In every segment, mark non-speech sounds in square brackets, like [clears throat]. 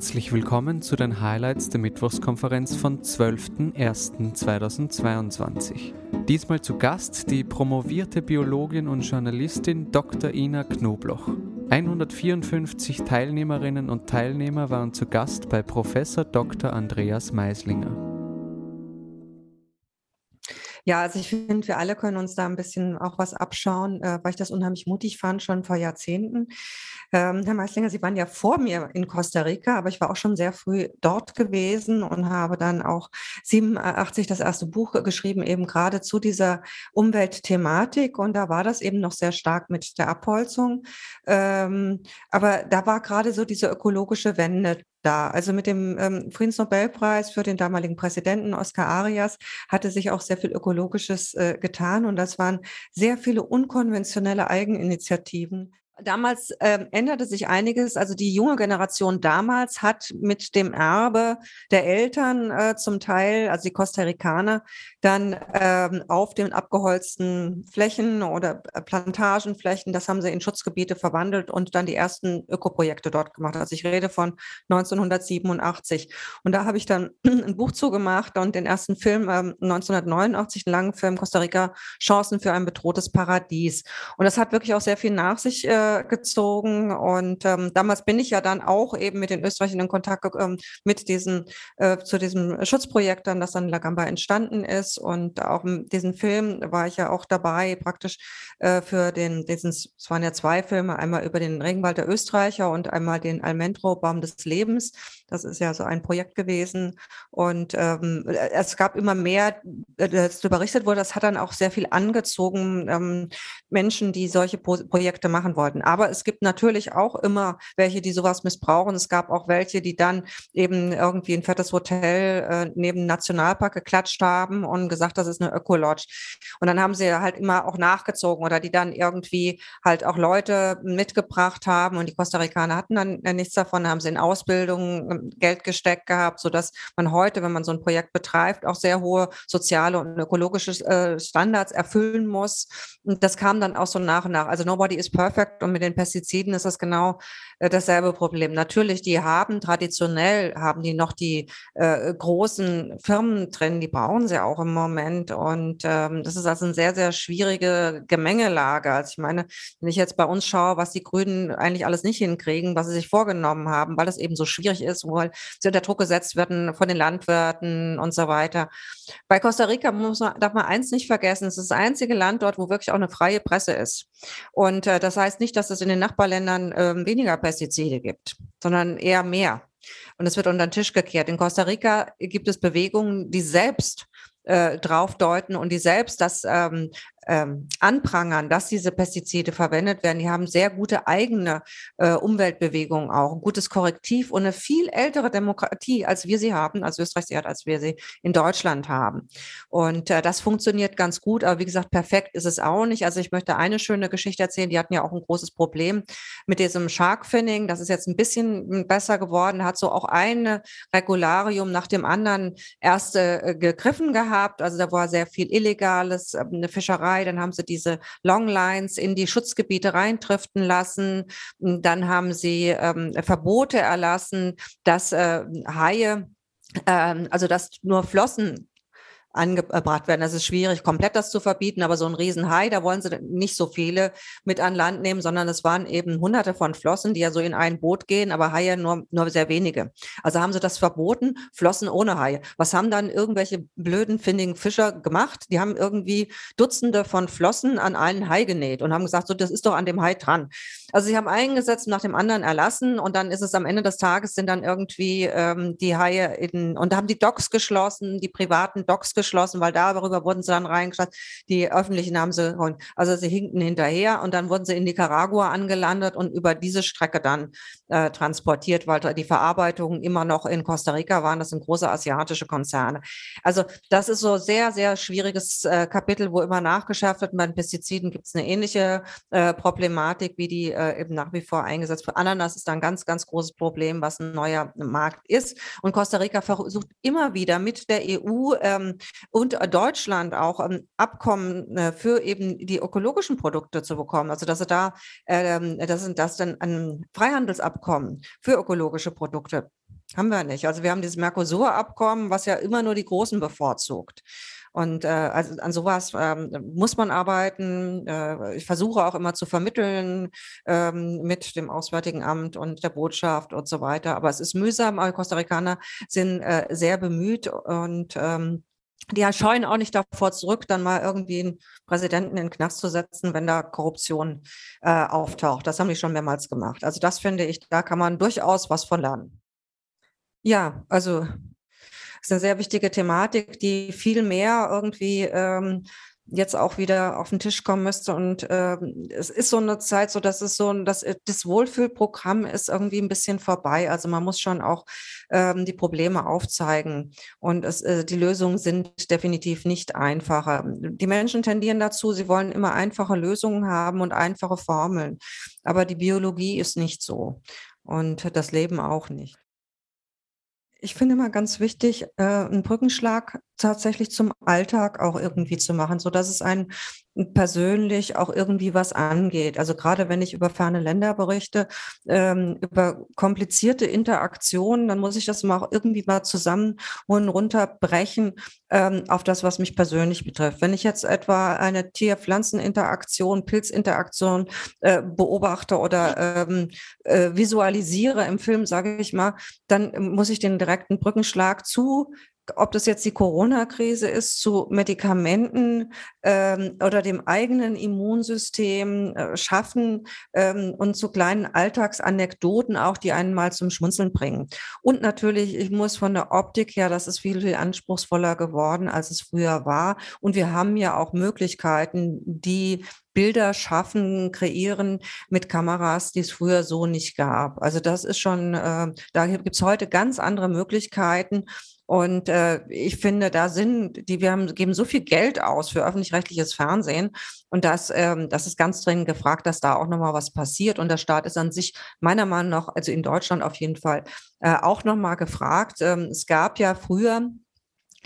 Herzlich willkommen zu den Highlights der Mittwochskonferenz von 12.01.2022. Diesmal zu Gast die promovierte Biologin und Journalistin Dr. Ina Knobloch. 154 Teilnehmerinnen und Teilnehmer waren zu Gast bei Professor Dr. Andreas Meislinger. Ja, also ich finde, wir alle können uns da ein bisschen auch was abschauen, äh, weil ich das unheimlich mutig fand, schon vor Jahrzehnten. Ähm, Herr Meislinger, Sie waren ja vor mir in Costa Rica, aber ich war auch schon sehr früh dort gewesen und habe dann auch 87 das erste Buch geschrieben, eben gerade zu dieser Umweltthematik. Und da war das eben noch sehr stark mit der Abholzung. Ähm, aber da war gerade so diese ökologische Wende da. Also mit dem ähm, Friedensnobelpreis für den damaligen Präsidenten Oscar Arias hatte sich auch sehr viel Ökologisches äh, getan und das waren sehr viele unkonventionelle Eigeninitiativen, damals äh, änderte sich einiges. Also die junge Generation damals hat mit dem Erbe der Eltern äh, zum Teil, also die Costa Ricaner, dann ähm, auf den abgeholzten Flächen oder äh, Plantagenflächen, das haben sie in Schutzgebiete verwandelt und dann die ersten Ökoprojekte dort gemacht. Also ich rede von 1987. Und da habe ich dann [clears throat] ein Buch zugemacht und den ersten Film ähm, 1989, einen langen Film Costa Rica, Chancen für ein bedrohtes Paradies. Und das hat wirklich auch sehr viel nach sich äh, gezogen. Und ähm, damals bin ich ja dann auch eben mit den Österreichern in Kontakt gekommen, mit diesen, äh, zu diesem Schutzprojekt dann, das dann Lagamba entstanden ist. Und auch in diesem Film war ich ja auch dabei, praktisch äh, für den, diesen, es waren ja zwei Filme, einmal über den Regenwald der Österreicher und einmal den Almentro Baum des Lebens. Das ist ja so ein Projekt gewesen. Und ähm, es gab immer mehr, äh, das berichtet wurde, das hat dann auch sehr viel angezogen, ähm, Menschen, die solche Pro Projekte machen wollten. Aber es gibt natürlich auch immer welche, die sowas missbrauchen. Es gab auch welche, die dann eben irgendwie ein fettes Hotel äh, neben Nationalpark geklatscht haben und gesagt, das ist eine Ökolodge. Und dann haben sie halt immer auch nachgezogen oder die dann irgendwie halt auch Leute mitgebracht haben und die Costa Ricaner hatten dann nichts davon, haben sie in Ausbildung Geld gesteckt gehabt, sodass man heute, wenn man so ein Projekt betreibt, auch sehr hohe soziale und ökologische äh, Standards erfüllen muss. Und das kam dann auch so nach und nach. Also nobody is perfect und mit den Pestiziden ist das genau äh, dasselbe Problem. Natürlich, die haben traditionell, haben die noch die äh, großen Firmen drin, die brauchen sie auch im Moment. Und ähm, das ist also eine sehr, sehr schwierige Gemengelage. Also ich meine, wenn ich jetzt bei uns schaue, was die Grünen eigentlich alles nicht hinkriegen, was sie sich vorgenommen haben, weil es eben so schwierig ist, weil sie unter Druck gesetzt werden von den Landwirten und so weiter. Bei Costa Rica muss man, darf man eins nicht vergessen, es ist das einzige Land dort, wo wirklich auch eine freie Presse ist. Und äh, das heißt nicht, dass es in den Nachbarländern äh, weniger Pestizide gibt, sondern eher mehr. Und es wird unter den Tisch gekehrt. In Costa Rica gibt es Bewegungen, die selbst äh, draufdeuten und die selbst das ähm, ähm, anprangern, dass diese Pestizide verwendet werden. Die haben sehr gute eigene äh, Umweltbewegungen auch, ein gutes Korrektiv und eine viel ältere Demokratie, als wir sie haben, als Österreich sie hat, als wir sie in Deutschland haben. Und äh, das funktioniert ganz gut, aber wie gesagt, perfekt ist es auch nicht. Also ich möchte eine schöne Geschichte erzählen. Die hatten ja auch ein großes Problem mit diesem Shark Finning. Das ist jetzt ein bisschen besser geworden, hat so auch ein Regularium nach dem anderen erst äh, gegriffen gehabt. Also da war sehr viel Illegales, äh, eine Fischerei Fischerei, dann haben sie diese Longlines in die Schutzgebiete reintriften lassen, dann haben sie ähm, Verbote erlassen, dass äh, Haie ähm, also dass nur Flossen angebracht werden. Das ist schwierig, komplett das zu verbieten, aber so ein Riesenhai, da wollen sie nicht so viele mit an Land nehmen, sondern es waren eben hunderte von Flossen, die ja so in ein Boot gehen, aber Haie nur, nur sehr wenige. Also haben sie das verboten, Flossen ohne Haie. Was haben dann irgendwelche blöden, findigen Fischer gemacht? Die haben irgendwie Dutzende von Flossen an einen Hai genäht und haben gesagt, so, das ist doch an dem Hai dran. Also sie haben eingesetzt nach dem anderen erlassen und dann ist es am Ende des Tages sind dann irgendwie ähm, die Haie in, und da haben die Docks geschlossen, die privaten Docks geschlossen, weil darüber wurden sie dann reingeschlossen. Die öffentlichen haben sie, also sie hinkten hinterher und dann wurden sie in Nicaragua angelandet und über diese Strecke dann äh, transportiert, weil die Verarbeitungen immer noch in Costa Rica waren. Das sind große asiatische Konzerne. Also das ist so sehr, sehr schwieriges äh, Kapitel, wo immer nachgeschärft wird. Bei den Pestiziden gibt es eine ähnliche äh, Problematik, wie die eben nach wie vor eingesetzt wird. Ananas ist ein ganz, ganz großes Problem, was ein neuer Markt ist. Und Costa Rica versucht immer wieder mit der EU ähm, und Deutschland auch ein Abkommen für eben die ökologischen Produkte zu bekommen. Also dass sie da, äh, das sind das dann ein Freihandelsabkommen für ökologische Produkte. Haben wir nicht. Also wir haben dieses Mercosur-Abkommen, was ja immer nur die Großen bevorzugt. Und äh, also an sowas ähm, muss man arbeiten. Äh, ich versuche auch immer zu vermitteln ähm, mit dem Auswärtigen Amt und der Botschaft und so weiter. Aber es ist mühsam. Aber Costa Ricaner sind äh, sehr bemüht und ähm, die scheuen auch nicht davor zurück, dann mal irgendwie einen Präsidenten in den Knast zu setzen, wenn da Korruption äh, auftaucht. Das haben die schon mehrmals gemacht. Also das finde ich, da kann man durchaus was von lernen. Ja, also ist eine sehr wichtige Thematik, die viel mehr irgendwie ähm, jetzt auch wieder auf den Tisch kommen müsste. Und ähm, es ist so eine Zeit, so dass es so dass das Wohlfühlprogramm ist irgendwie ein bisschen vorbei. Also man muss schon auch ähm, die Probleme aufzeigen. Und es, äh, die Lösungen sind definitiv nicht einfacher. Die Menschen tendieren dazu, sie wollen immer einfache Lösungen haben und einfache Formeln. Aber die Biologie ist nicht so. Und das Leben auch nicht. Ich finde mal ganz wichtig, äh, einen Brückenschlag tatsächlich zum Alltag auch irgendwie zu machen, so dass es einen persönlich auch irgendwie was angeht. Also gerade wenn ich über ferne Länder berichte, ähm, über komplizierte Interaktionen, dann muss ich das mal auch irgendwie mal zusammen und runterbrechen ähm, auf das, was mich persönlich betrifft. Wenn ich jetzt etwa eine Tier-Pflanzen-Interaktion, Pilzinteraktion äh, beobachte oder ähm, äh, visualisiere im Film, sage ich mal, dann muss ich den direkten Brückenschlag zu ob das jetzt die Corona-Krise ist, zu Medikamenten ähm, oder dem eigenen Immunsystem äh, schaffen ähm, und zu kleinen Alltagsanekdoten auch, die einen mal zum Schmunzeln bringen. Und natürlich, ich muss von der Optik her, das ist viel, viel anspruchsvoller geworden, als es früher war. Und wir haben ja auch Möglichkeiten, die Bilder schaffen, kreieren mit Kameras, die es früher so nicht gab. Also das ist schon, äh, da gibt es heute ganz andere Möglichkeiten. Und äh, ich finde, da sind, die wir haben, geben so viel Geld aus für öffentlich-rechtliches Fernsehen. Und das, ähm, das ist ganz dringend gefragt, dass da auch nochmal was passiert. Und der Staat ist an sich meiner Meinung nach, also in Deutschland auf jeden Fall, äh, auch nochmal gefragt. Ähm, es gab ja früher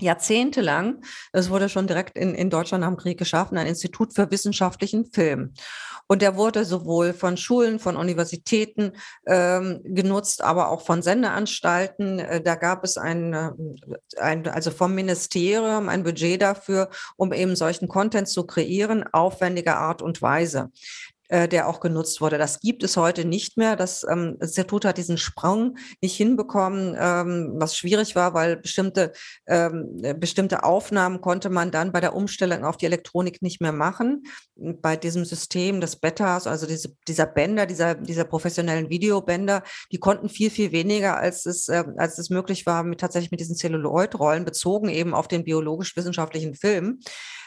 jahrzehntelang, es wurde schon direkt in, in Deutschland am Krieg geschaffen, ein Institut für wissenschaftlichen Film. Und der wurde sowohl von Schulen, von Universitäten ähm, genutzt, aber auch von Sendeanstalten. Äh, da gab es ein, äh, ein, also vom Ministerium ein Budget dafür, um eben solchen Content zu kreieren, aufwendiger Art und Weise. Äh, der auch genutzt wurde. Das gibt es heute nicht mehr. Das ähm, Institut hat diesen Sprung nicht hinbekommen, ähm, was schwierig war, weil bestimmte, ähm, bestimmte Aufnahmen konnte man dann bei der Umstellung auf die Elektronik nicht mehr machen. Bei diesem System des Betas, also diese, dieser Bänder, dieser, dieser professionellen Videobänder, die konnten viel, viel weniger, als es, äh, als es möglich war, mit, tatsächlich mit diesen Celluloid-Rollen, bezogen eben auf den biologisch-wissenschaftlichen Film.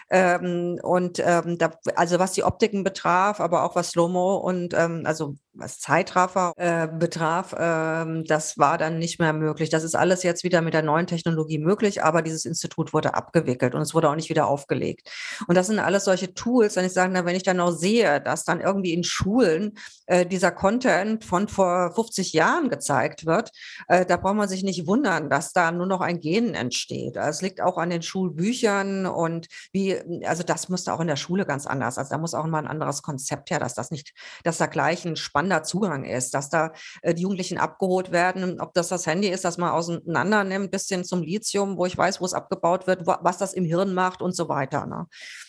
Ähm, und ähm, da, also was die Optiken betraf, aber auch was Slow-Mo und ähm, also was Zeitraffer äh, betraf, ähm, das war dann nicht mehr möglich. Das ist alles jetzt wieder mit der neuen Technologie möglich, aber dieses Institut wurde abgewickelt und es wurde auch nicht wieder aufgelegt. Und das sind alles solche Tools, wenn ich sage, na, wenn ich dann auch sehe, dass dann irgendwie in Schulen äh, dieser Content von vor 50 Jahren gezeigt wird, äh, da braucht man sich nicht wundern, dass da nur noch ein Gen entsteht. Es liegt auch an den Schulbüchern und wie, also das müsste auch in der Schule ganz anders. Also da muss auch mal ein anderes Konzept her, dass das nicht, dass da gleich ein spannendes Zugang ist, dass da äh, die Jugendlichen abgeholt werden, ob das das Handy ist, das man auseinander nimmt, bis hin zum Lithium, wo ich weiß, wo es abgebaut wird, wo, was das im Hirn macht und so weiter. Ne?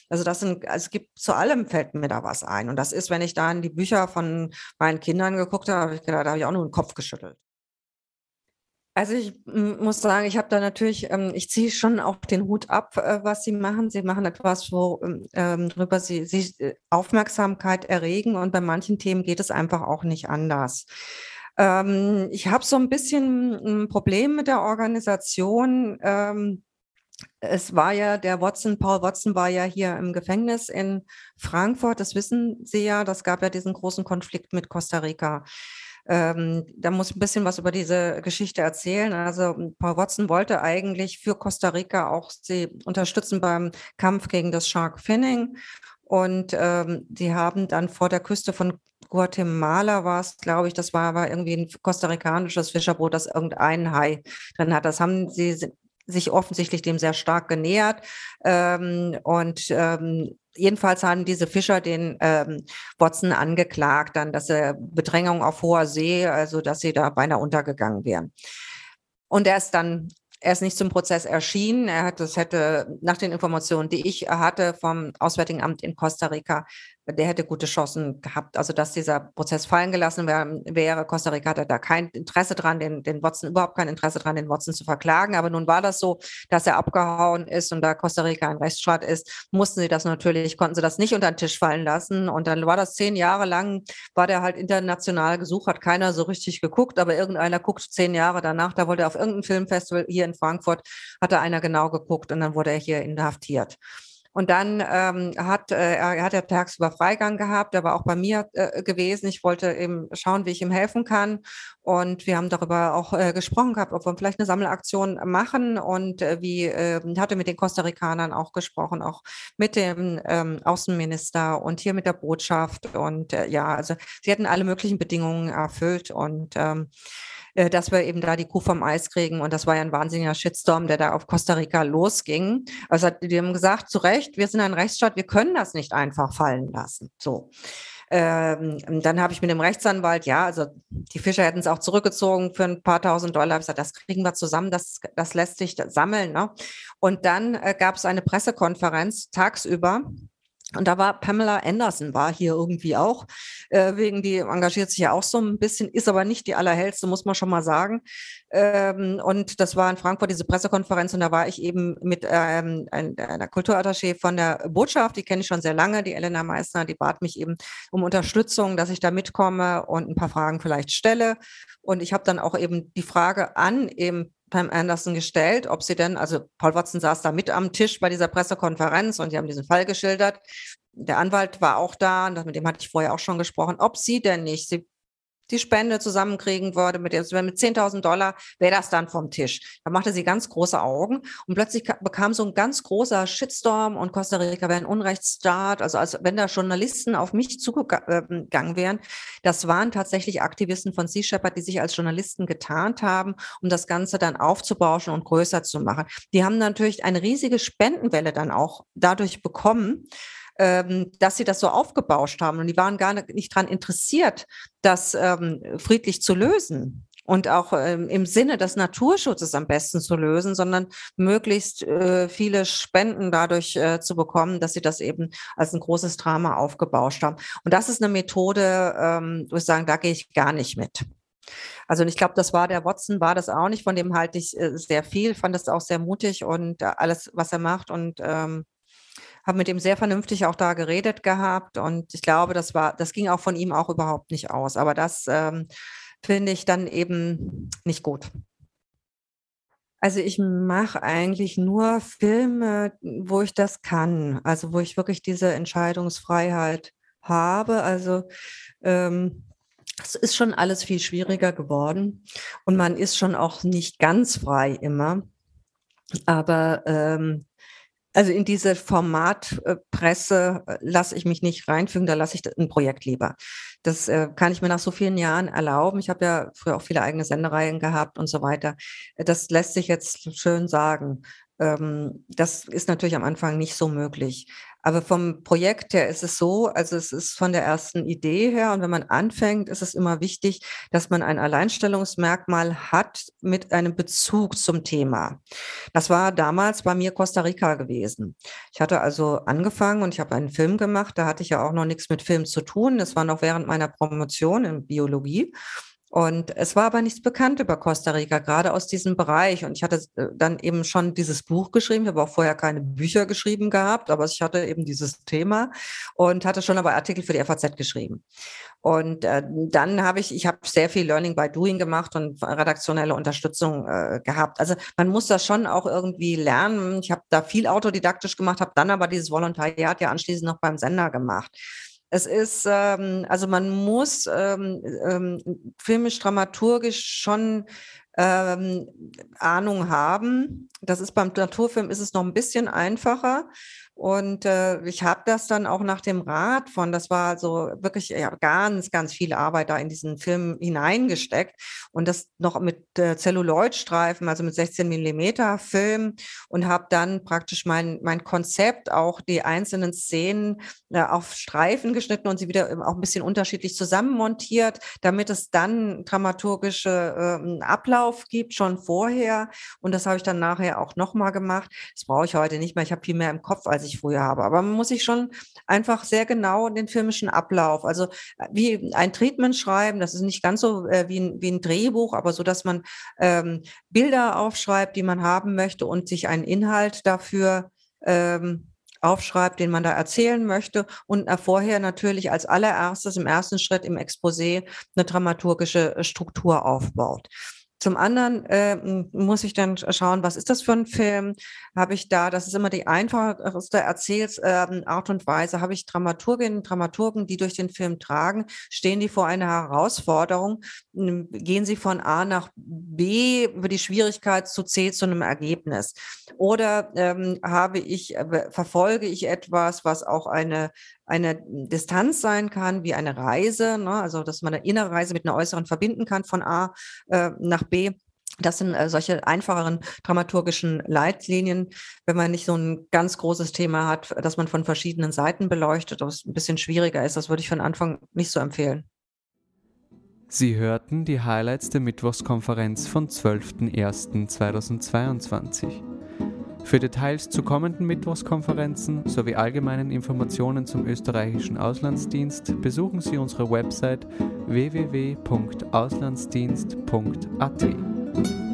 Also das sind, also es gibt zu allem fällt mir da was ein. Und das ist, wenn ich da in die Bücher von meinen Kindern geguckt habe, habe ich gedacht, da habe ich auch nur den Kopf geschüttelt. Also ich muss sagen, ich habe da natürlich, ähm, ich ziehe schon auch den Hut ab, äh, was sie machen. Sie machen etwas, worüber ähm, sie, sie äh, Aufmerksamkeit erregen und bei manchen Themen geht es einfach auch nicht anders. Ähm, ich habe so ein bisschen ein Problem mit der Organisation. es war ja, der Watson, Paul Watson war ja hier im Gefängnis in Frankfurt, das wissen Sie ja, das gab ja diesen großen Konflikt mit Costa Rica. Ähm, da muss ein bisschen was über diese Geschichte erzählen. Also Paul Watson wollte eigentlich für Costa Rica auch sie unterstützen beim Kampf gegen das Shark Finning. Und ähm, die haben dann vor der Küste von Guatemala war es, glaube ich, das war, war irgendwie ein kostarikanisches Fischerboot, das irgendein Hai drin hat. Das haben sie sich offensichtlich dem sehr stark genähert. Ähm, und ähm, jedenfalls haben diese Fischer den ähm, Watson angeklagt, dann, dass er Bedrängung auf hoher See, also dass sie da beinahe untergegangen wären. Und er ist dann er ist nicht zum Prozess erschienen. Er hat, das hätte nach den Informationen, die ich hatte vom Auswärtigen Amt in Costa Rica, der hätte gute Chancen gehabt. Also, dass dieser Prozess fallen gelassen wäre, Costa Rica hatte da kein Interesse dran, den, den Watson, überhaupt kein Interesse dran, den Watson zu verklagen. Aber nun war das so, dass er abgehauen ist und da Costa Rica ein Rechtsstaat ist, mussten sie das natürlich, konnten sie das nicht unter den Tisch fallen lassen. Und dann war das zehn Jahre lang, war der halt international gesucht, hat keiner so richtig geguckt, aber irgendeiner guckt zehn Jahre danach, da wollte er auf irgendein Filmfestival hier in Frankfurt, hatte einer genau geguckt und dann wurde er hier inhaftiert. Und dann ähm, hat äh, er hat er tagsüber Freigang gehabt, er war auch bei mir äh, gewesen. Ich wollte eben schauen, wie ich ihm helfen kann. Und wir haben darüber auch äh, gesprochen gehabt, ob wir vielleicht eine Sammelaktion machen und äh, wie äh, hatte mit den Costa Ricanern auch gesprochen, auch mit dem ähm, Außenminister und hier mit der Botschaft. Und äh, ja, also sie hätten alle möglichen Bedingungen erfüllt und ähm, äh, dass wir eben da die Kuh vom Eis kriegen. Und das war ja ein wahnsinniger Shitstorm, der da auf Costa Rica losging. Also die haben gesagt, zu Recht, wir sind ein Rechtsstaat, wir können das nicht einfach fallen lassen. So. Ähm, dann habe ich mit dem Rechtsanwalt, ja, also die Fischer hätten es auch zurückgezogen für ein paar tausend Dollar. Ich gesagt, das kriegen wir zusammen, das, das lässt sich sammeln. Ne? Und dann äh, gab es eine Pressekonferenz tagsüber und da war Pamela Anderson, war hier irgendwie auch, äh, wegen die engagiert sich ja auch so ein bisschen, ist aber nicht die allerhellste, muss man schon mal sagen. Ähm, und das war in Frankfurt diese Pressekonferenz und da war ich eben mit ähm, einer Kulturattaché von der Botschaft, die kenne ich schon sehr lange, die Elena Meissner, die bat mich eben um Unterstützung, dass ich da mitkomme und ein paar Fragen vielleicht stelle. Und ich habe dann auch eben die Frage an eben Pam Anderson gestellt, ob sie denn, also Paul Watson saß da mit am Tisch bei dieser Pressekonferenz und die haben diesen Fall geschildert. Der Anwalt war auch da, mit dem hatte ich vorher auch schon gesprochen, ob sie denn nicht, sie die Spende zusammenkriegen würde, mit, mit 10.000 Dollar, wäre das dann vom Tisch. Da machte sie ganz große Augen und plötzlich bekam so ein ganz großer Shitstorm und Costa Rica wäre ein Unrechtsstaat, also als wenn da Journalisten auf mich zugegangen wären. Das waren tatsächlich Aktivisten von Sea Shepherd, die sich als Journalisten getarnt haben, um das Ganze dann aufzubauschen und größer zu machen. Die haben natürlich eine riesige Spendenwelle dann auch dadurch bekommen ähm, dass sie das so aufgebauscht haben. Und die waren gar nicht daran interessiert, das ähm, friedlich zu lösen und auch ähm, im Sinne des Naturschutzes am besten zu lösen, sondern möglichst äh, viele Spenden dadurch äh, zu bekommen, dass sie das eben als ein großes Drama aufgebauscht haben. Und das ist eine Methode, ähm, wo ich sagen, da gehe ich gar nicht mit. Also ich glaube, das war der Watson, war das auch nicht. Von dem halte ich äh, sehr viel, fand das auch sehr mutig und äh, alles, was er macht. Und ähm, habe mit ihm sehr vernünftig auch da geredet gehabt und ich glaube, das war, das ging auch von ihm auch überhaupt nicht aus. Aber das ähm, finde ich dann eben nicht gut. Also ich mache eigentlich nur Filme, wo ich das kann, also wo ich wirklich diese Entscheidungsfreiheit habe. Also ähm, es ist schon alles viel schwieriger geworden und man ist schon auch nicht ganz frei immer. Aber ähm, also in diese Formatpresse äh, lasse ich mich nicht reinfügen, da lasse ich ein Projekt lieber. Das äh, kann ich mir nach so vielen Jahren erlauben. Ich habe ja früher auch viele eigene Sendereien gehabt und so weiter. Das lässt sich jetzt schön sagen. Ähm, das ist natürlich am Anfang nicht so möglich. Aber vom Projekt her ist es so, also es ist von der ersten Idee her und wenn man anfängt, ist es immer wichtig, dass man ein Alleinstellungsmerkmal hat mit einem Bezug zum Thema. Das war damals bei mir Costa Rica gewesen. Ich hatte also angefangen und ich habe einen Film gemacht, da hatte ich ja auch noch nichts mit Film zu tun. Das war noch während meiner Promotion in Biologie. Und es war aber nichts bekannt über Costa Rica, gerade aus diesem Bereich. Und ich hatte äh, dann eben schon dieses Buch geschrieben. Ich habe auch vorher keine Bücher geschrieben gehabt, aber ich hatte eben dieses Thema und hatte schon aber Artikel für die FAZ geschrieben. Und äh, dann habe ich, ich habe sehr viel Learning by Doing gemacht und redaktionelle Unterstützung äh, gehabt. Also man muss das schon auch irgendwie lernen. Ich habe da viel autodidaktisch gemacht, habe dann aber dieses Volontariat ja anschließend noch beim Sender gemacht. Es ist, ähm, also man muss ähm, ähm, filmisch, dramaturgisch schon ähm, Ahnung haben. Das ist beim Naturfilm ist es noch ein bisschen einfacher. Und äh, ich habe das dann auch nach dem Rat von, das war so wirklich ja, ganz, ganz viel Arbeit da in diesen Film hineingesteckt und das noch mit äh, Celluloidstreifen, also mit 16 Millimeter Film und habe dann praktisch mein, mein Konzept, auch die einzelnen Szenen äh, auf Streifen geschnitten und sie wieder auch ein bisschen unterschiedlich zusammenmontiert, damit es dann dramaturgische äh, Ablauf gibt, schon vorher. Und das habe ich dann nachher auch nochmal gemacht. Das brauche ich heute nicht mehr. Ich habe viel mehr im Kopf, als ich früher habe. Aber man muss sich schon einfach sehr genau den filmischen Ablauf, also äh, wie ein Treatment schreiben, das ist nicht ganz so äh, wie, ein, wie ein Drehbuch, aber so, dass man ähm, Bilder aufschreibt, die man haben möchte und sich einen Inhalt dafür ähm, aufschreibt, den man da erzählen möchte und vorher natürlich als allererstes im ersten Schritt im Exposé eine dramaturgische Struktur aufbaut. Zum anderen äh, muss ich dann schauen, was ist das für ein Film? Habe ich da, das ist immer die einfachste Erzählsart äh, und Weise, habe ich Dramaturginnen und Dramaturgen, die durch den Film tragen, stehen die vor einer Herausforderung, gehen sie von A nach B über die Schwierigkeit zu C zu einem Ergebnis? Oder ähm, habe ich, äh, verfolge ich etwas, was auch eine eine Distanz sein kann, wie eine Reise, ne? also dass man eine innere Reise mit einer äußeren verbinden kann von A äh, nach B. Das sind äh, solche einfacheren dramaturgischen Leitlinien, wenn man nicht so ein ganz großes Thema hat, das man von verschiedenen Seiten beleuchtet, was ein bisschen schwieriger ist. Das würde ich von Anfang nicht so empfehlen. Sie hörten die Highlights der Mittwochskonferenz vom 12.01.2022. Für Details zu kommenden Mittwochskonferenzen sowie allgemeinen Informationen zum österreichischen Auslandsdienst besuchen Sie unsere Website www.auslandsdienst.at.